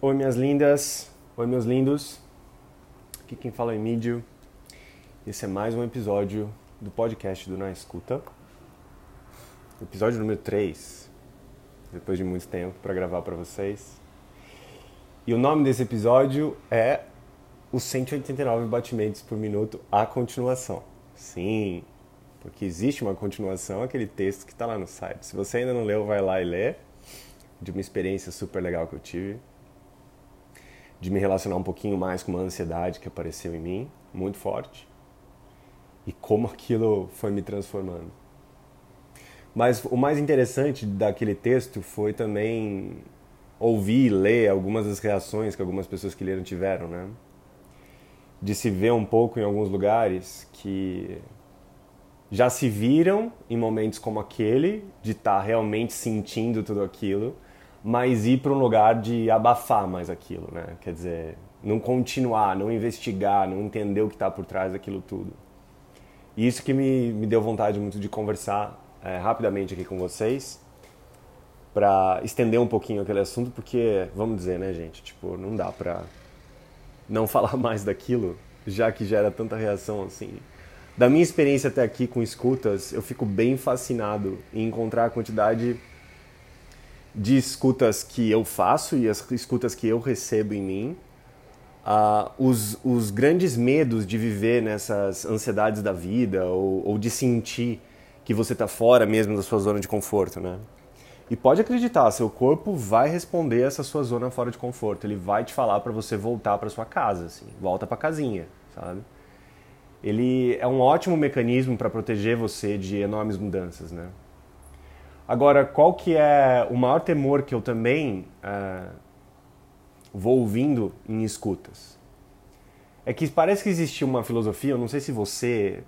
Oi, minhas lindas. Oi, meus lindos. Aqui quem fala é Emílio. Esse é mais um episódio do podcast do Na Escuta. Episódio número 3. Depois de muito tempo para gravar para vocês. E o nome desse episódio é Os 189 batimentos por minuto, a continuação. Sim, porque existe uma continuação, aquele texto que está lá no site. Se você ainda não leu, vai lá e lê. De uma experiência super legal que eu tive de me relacionar um pouquinho mais com uma ansiedade que apareceu em mim, muito forte, e como aquilo foi me transformando. Mas o mais interessante daquele texto foi também ouvir e ler algumas das reações que algumas pessoas que leram tiveram, né? De se ver um pouco em alguns lugares que já se viram em momentos como aquele, de estar tá realmente sentindo tudo aquilo, mas ir para um lugar de abafar mais aquilo, né? Quer dizer, não continuar, não investigar, não entender o que está por trás daquilo tudo. E isso que me, me deu vontade muito de conversar é, rapidamente aqui com vocês, para estender um pouquinho aquele assunto, porque, vamos dizer, né, gente, tipo, não dá para não falar mais daquilo, já que gera tanta reação assim. Da minha experiência até aqui com escutas, eu fico bem fascinado em encontrar a quantidade de escutas que eu faço e as escutas que eu recebo em mim, uh, os, os grandes medos de viver nessas ansiedades da vida ou, ou de sentir que você está fora mesmo da sua zona de conforto, né? E pode acreditar, seu corpo vai responder essa sua zona fora de conforto. Ele vai te falar para você voltar para sua casa, assim, volta para casinha, sabe? Ele é um ótimo mecanismo para proteger você de enormes mudanças, né? Agora, qual que é o maior temor que eu também uh, vou ouvindo em escutas? É que parece que existe uma filosofia, eu não sei se você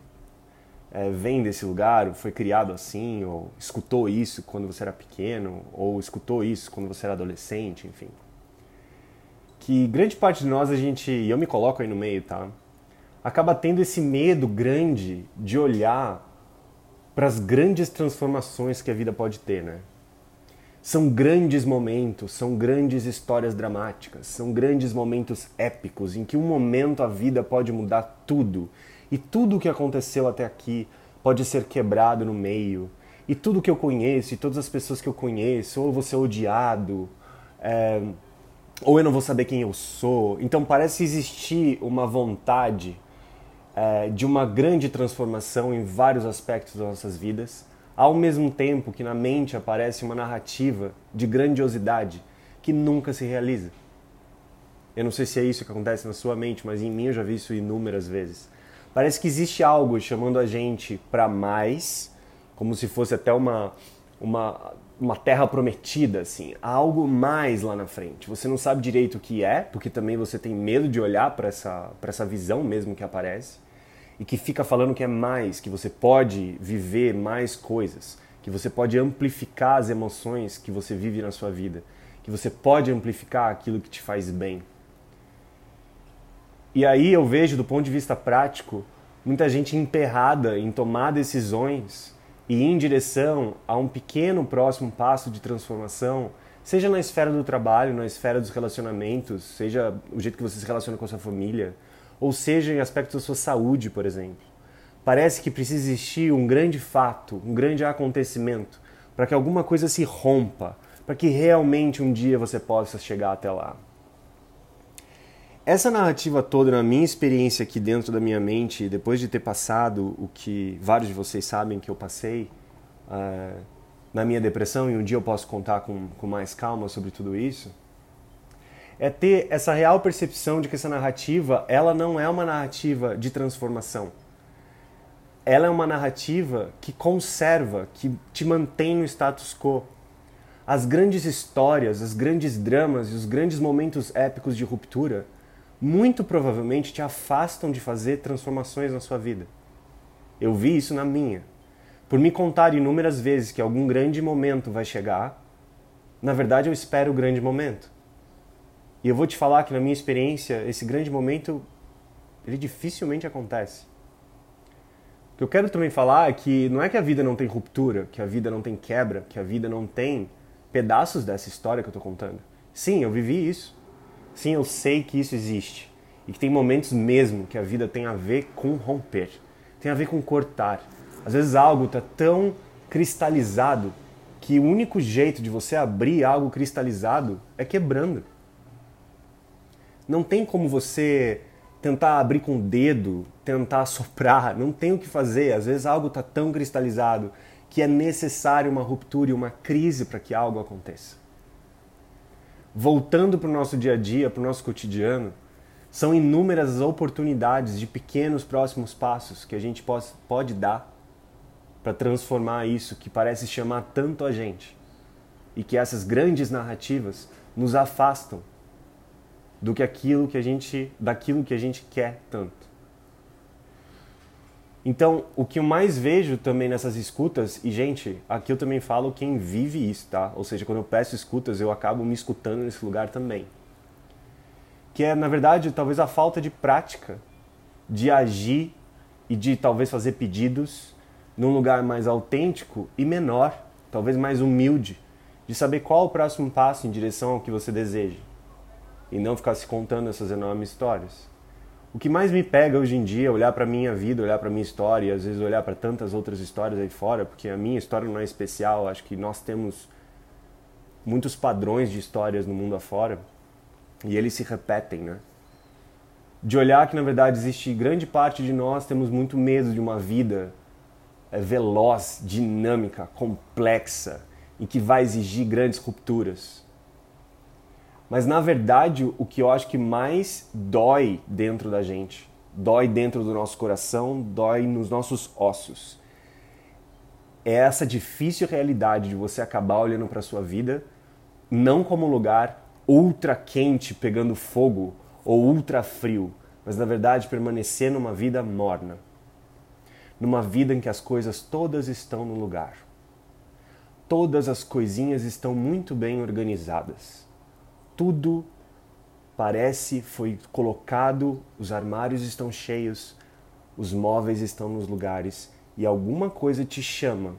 é, vem desse lugar, foi criado assim, ou escutou isso quando você era pequeno, ou escutou isso quando você era adolescente, enfim. Que grande parte de nós, a gente, e eu me coloco aí no meio, tá? Acaba tendo esse medo grande de olhar para as grandes transformações que a vida pode ter, né? São grandes momentos, são grandes histórias dramáticas, são grandes momentos épicos em que um momento a vida pode mudar tudo e tudo o que aconteceu até aqui pode ser quebrado no meio e tudo que eu conheço e todas as pessoas que eu conheço, ou eu vou ser odiado, é, ou eu não vou saber quem eu sou. Então parece existir uma vontade é, de uma grande transformação em vários aspectos das nossas vidas, ao mesmo tempo que na mente aparece uma narrativa de grandiosidade que nunca se realiza. Eu não sei se é isso que acontece na sua mente, mas em mim eu já vi isso inúmeras vezes. Parece que existe algo chamando a gente para mais, como se fosse até uma, uma, uma terra prometida, assim, algo mais lá na frente. Você não sabe direito o que é, porque também você tem medo de olhar para essa, essa visão mesmo que aparece, e que fica falando que é mais, que você pode viver mais coisas, que você pode amplificar as emoções que você vive na sua vida, que você pode amplificar aquilo que te faz bem. E aí eu vejo, do ponto de vista prático, muita gente emperrada em tomar decisões e em direção a um pequeno próximo passo de transformação, seja na esfera do trabalho, na esfera dos relacionamentos, seja o jeito que você se relaciona com a sua família, ou seja em aspectos da sua saúde, por exemplo. Parece que precisa existir um grande fato, um grande acontecimento, para que alguma coisa se rompa, para que realmente um dia você possa chegar até lá. Essa narrativa toda, na minha experiência aqui dentro da minha mente, depois de ter passado o que vários de vocês sabem que eu passei uh, na minha depressão, e um dia eu posso contar com, com mais calma sobre tudo isso, é ter essa real percepção de que essa narrativa, ela não é uma narrativa de transformação. Ela é uma narrativa que conserva, que te mantém no status quo. As grandes histórias, os grandes dramas e os grandes momentos épicos de ruptura muito provavelmente te afastam de fazer transformações na sua vida. Eu vi isso na minha. Por me contar inúmeras vezes que algum grande momento vai chegar, na verdade eu espero o grande momento. E eu vou te falar que na minha experiência, esse grande momento, ele dificilmente acontece. O que eu quero também falar é que não é que a vida não tem ruptura, que a vida não tem quebra, que a vida não tem pedaços dessa história que eu estou contando. Sim, eu vivi isso. Sim, eu sei que isso existe e que tem momentos mesmo que a vida tem a ver com romper, tem a ver com cortar. Às vezes algo está tão cristalizado que o único jeito de você abrir algo cristalizado é quebrando. Não tem como você tentar abrir com o dedo, tentar soprar, não tem o que fazer. Às vezes algo está tão cristalizado que é necessário uma ruptura e uma crise para que algo aconteça. Voltando para o nosso dia a dia, para o nosso cotidiano, são inúmeras as oportunidades de pequenos próximos passos que a gente pode dar para transformar isso que parece chamar tanto a gente e que essas grandes narrativas nos afastam do que aquilo que a gente daquilo que a gente quer tanto. Então, o que eu mais vejo também nessas escutas, e gente, aqui eu também falo quem vive isso, tá? Ou seja, quando eu peço escutas, eu acabo me escutando nesse lugar também. Que é, na verdade, talvez a falta de prática de agir e de talvez fazer pedidos num lugar mais autêntico e menor, talvez mais humilde, de saber qual o próximo passo em direção ao que você deseja e não ficar se contando essas enormes histórias. O que mais me pega hoje em dia é olhar para minha vida, olhar para minha história e às vezes olhar para tantas outras histórias aí fora, porque a minha história não é especial, acho que nós temos muitos padrões de histórias no mundo afora e eles se repetem, né? De olhar que na verdade existe grande parte de nós temos muito medo de uma vida é, veloz, dinâmica, complexa e que vai exigir grandes rupturas. Mas na verdade, o que eu acho que mais dói dentro da gente, dói dentro do nosso coração, dói nos nossos ossos, é essa difícil realidade de você acabar olhando para sua vida não como um lugar ultra quente pegando fogo ou ultra frio, mas na verdade permanecer numa vida morna. Numa vida em que as coisas todas estão no lugar. Todas as coisinhas estão muito bem organizadas tudo parece foi colocado, os armários estão cheios, os móveis estão nos lugares e alguma coisa te chama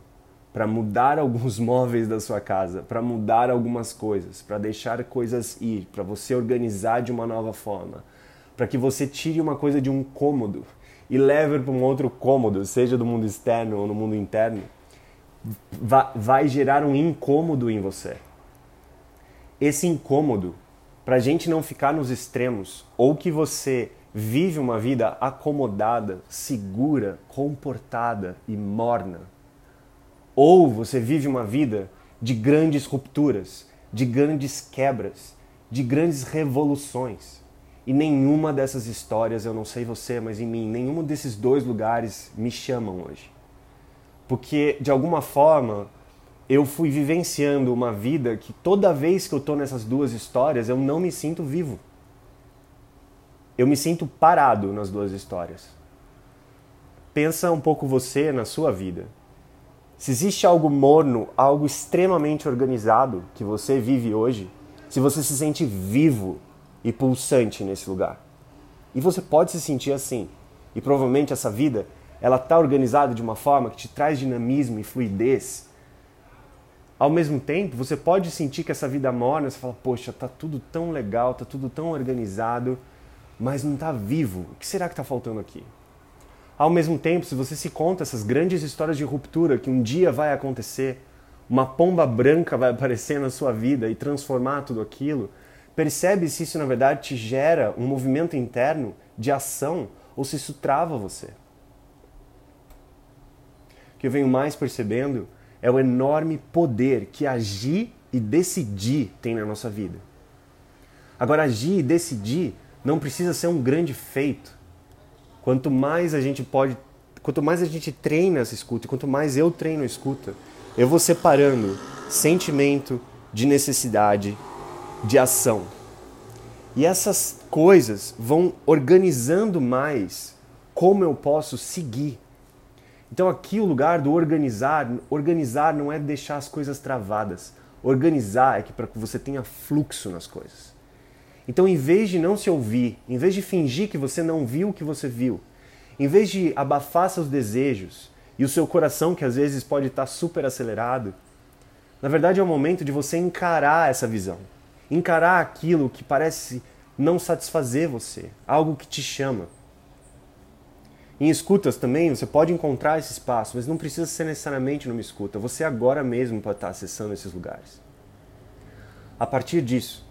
para mudar alguns móveis da sua casa, para mudar algumas coisas, para deixar coisas ir, para você organizar de uma nova forma, para que você tire uma coisa de um cômodo e leve para um outro cômodo, seja do mundo externo ou no mundo interno, vai gerar um incômodo em você esse incômodo para a gente não ficar nos extremos ou que você vive uma vida acomodada, segura, comportada e morna, ou você vive uma vida de grandes rupturas, de grandes quebras, de grandes revoluções. E nenhuma dessas histórias, eu não sei você, mas em mim, nenhum desses dois lugares me chamam hoje. Porque, de alguma forma, eu fui vivenciando uma vida que toda vez que eu estou nessas duas histórias, eu não me sinto vivo. Eu me sinto parado nas duas histórias. Pensa um pouco você na sua vida. Se existe algo morno, algo extremamente organizado que você vive hoje, se você se sente vivo e pulsante nesse lugar. E você pode se sentir assim. E provavelmente essa vida, ela está organizada de uma forma que te traz dinamismo e fluidez ao mesmo tempo, você pode sentir que essa vida morna, você fala, poxa, tá tudo tão legal, tá tudo tão organizado, mas não tá vivo. O que será que está faltando aqui? Ao mesmo tempo, se você se conta essas grandes histórias de ruptura que um dia vai acontecer, uma pomba branca vai aparecer na sua vida e transformar tudo aquilo, percebe se isso na verdade te gera um movimento interno de ação ou se isso trava você. O que eu venho mais percebendo é o enorme poder que agir e decidir tem na nossa vida. Agora, agir e decidir não precisa ser um grande feito. Quanto mais a gente pode, quanto mais a gente treina essa escuta, quanto mais eu treino a escuta, eu vou separando sentimento de necessidade, de ação. E essas coisas vão organizando mais como eu posso seguir então aqui o lugar do organizar, organizar não é deixar as coisas travadas. Organizar é que para que você tenha fluxo nas coisas. Então, em vez de não se ouvir, em vez de fingir que você não viu o que você viu, em vez de abafar seus desejos e o seu coração, que às vezes pode estar super acelerado, na verdade é o momento de você encarar essa visão. Encarar aquilo que parece não satisfazer você, algo que te chama. Em escutas também você pode encontrar esse espaço, mas não precisa ser necessariamente numa escuta. Você agora mesmo pode estar acessando esses lugares. A partir disso,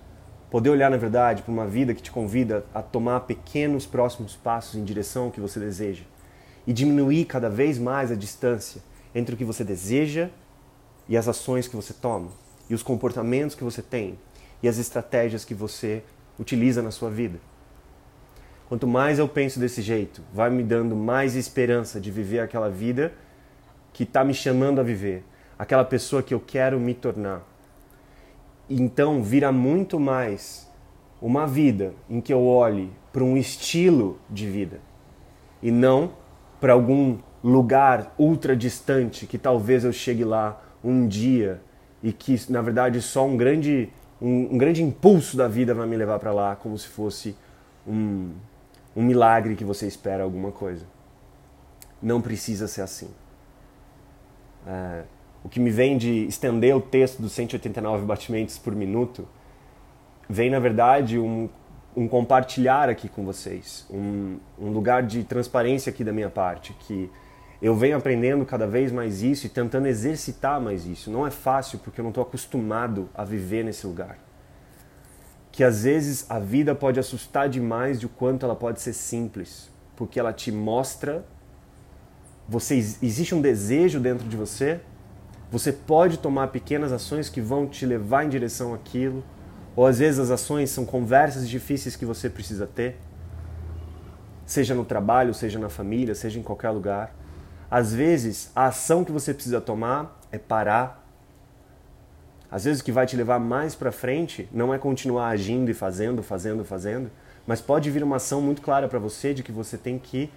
poder olhar na verdade para uma vida que te convida a tomar pequenos próximos passos em direção ao que você deseja e diminuir cada vez mais a distância entre o que você deseja e as ações que você toma, e os comportamentos que você tem, e as estratégias que você utiliza na sua vida. Quanto mais eu penso desse jeito, vai me dando mais esperança de viver aquela vida que está me chamando a viver, aquela pessoa que eu quero me tornar. Então vira muito mais uma vida em que eu olhe para um estilo de vida e não para algum lugar ultra distante que talvez eu chegue lá um dia e que na verdade só um grande um, um grande impulso da vida vai me levar para lá como se fosse um, um milagre que você espera alguma coisa não precisa ser assim é, o que me vem de estender o texto dos 189 batimentos por minuto vem na verdade um, um compartilhar aqui com vocês um, um lugar de transparência aqui da minha parte que eu venho aprendendo cada vez mais isso e tentando exercitar mais isso. Não é fácil porque eu não estou acostumado a viver nesse lugar. Que às vezes a vida pode assustar demais de quanto ela pode ser simples, porque ela te mostra. Você existe um desejo dentro de você. Você pode tomar pequenas ações que vão te levar em direção àquilo. Ou às vezes as ações são conversas difíceis que você precisa ter, seja no trabalho, seja na família, seja em qualquer lugar. Às vezes, a ação que você precisa tomar é parar. Às vezes, o que vai te levar mais para frente não é continuar agindo e fazendo, fazendo, fazendo, mas pode vir uma ação muito clara para você de que você tem que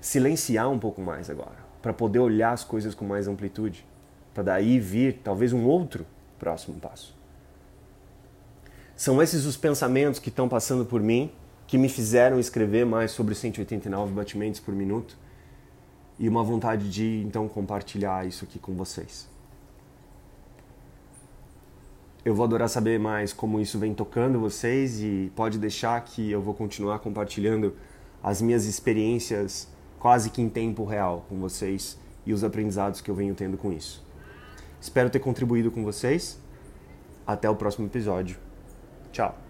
silenciar um pouco mais agora, para poder olhar as coisas com mais amplitude, para daí vir talvez um outro próximo passo. São esses os pensamentos que estão passando por mim que me fizeram escrever mais sobre 189 batimentos por minuto e uma vontade de então compartilhar isso aqui com vocês. Eu vou adorar saber mais como isso vem tocando vocês e pode deixar que eu vou continuar compartilhando as minhas experiências quase que em tempo real com vocês e os aprendizados que eu venho tendo com isso. Espero ter contribuído com vocês. Até o próximo episódio. Tchau.